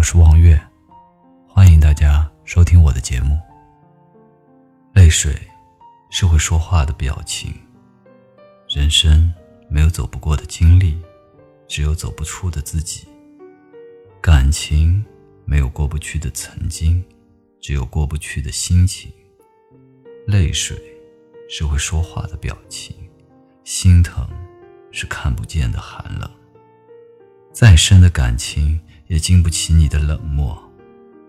我是望月，欢迎大家收听我的节目。泪水是会说话的表情。人生没有走不过的经历，只有走不出的自己。感情没有过不去的曾经，只有过不去的心情。泪水是会说话的表情，心疼是看不见的寒冷。再深的感情也经不起你的冷漠，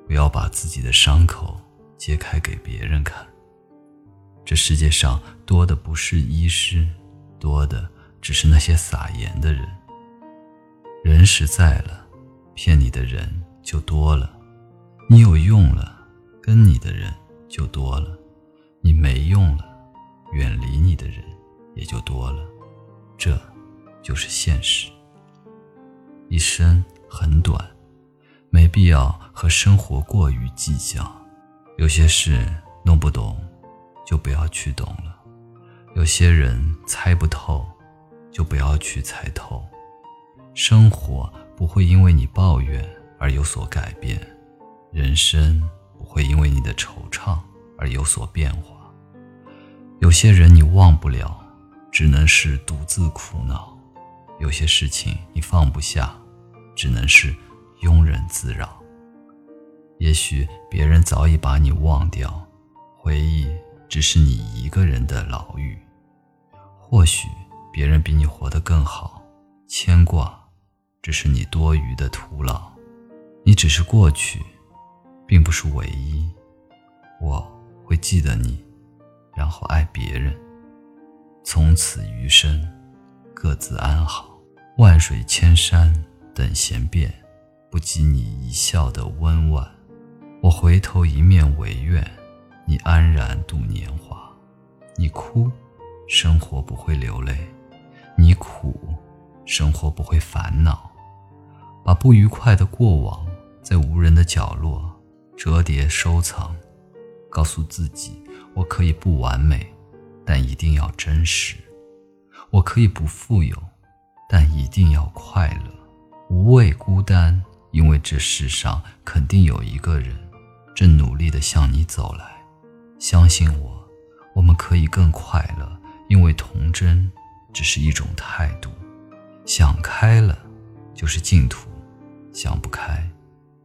不要把自己的伤口揭开给别人看。这世界上多的不是医师，多的只是那些撒盐的人。人实在了，骗你的人就多了；你有用了，跟你的人就多了；你没用了，远离你的人也就多了。这，就是现实。一生很短，没必要和生活过于计较。有些事弄不懂，就不要去懂了；有些人猜不透，就不要去猜透。生活不会因为你抱怨而有所改变，人生不会因为你的惆怅而有所变化。有些人你忘不了，只能是独自苦恼；有些事情你放不下。只能是庸人自扰。也许别人早已把你忘掉，回忆只是你一个人的牢狱。或许别人比你活得更好，牵挂只是你多余的徒劳。你只是过去，并不是唯一。我会记得你，然后爱别人，从此余生各自安好。万水千山。等闲变，不及你一笑的温婉。我回头一面唯愿，你安然度年华。你哭，生活不会流泪；你苦，生活不会烦恼。把不愉快的过往，在无人的角落折叠收藏，告诉自己：我可以不完美，但一定要真实；我可以不富有，但一定要快乐。无畏孤单，因为这世上肯定有一个人，正努力地向你走来。相信我，我们可以更快乐，因为童真只是一种态度。想开了，就是净土；想不开，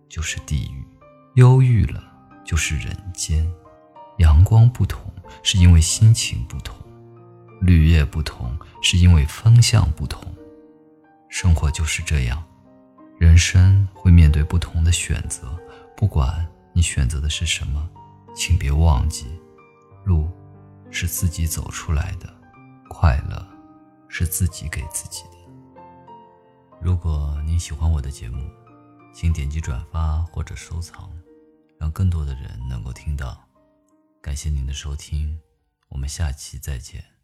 就是地狱；忧郁了，就是人间。阳光不同，是因为心情不同；绿叶不同，是因为风向不同。生活就是这样。人生会面对不同的选择，不管你选择的是什么，请别忘记，路是自己走出来的，快乐是自己给自己的。如果您喜欢我的节目，请点击转发或者收藏，让更多的人能够听到。感谢您的收听，我们下期再见。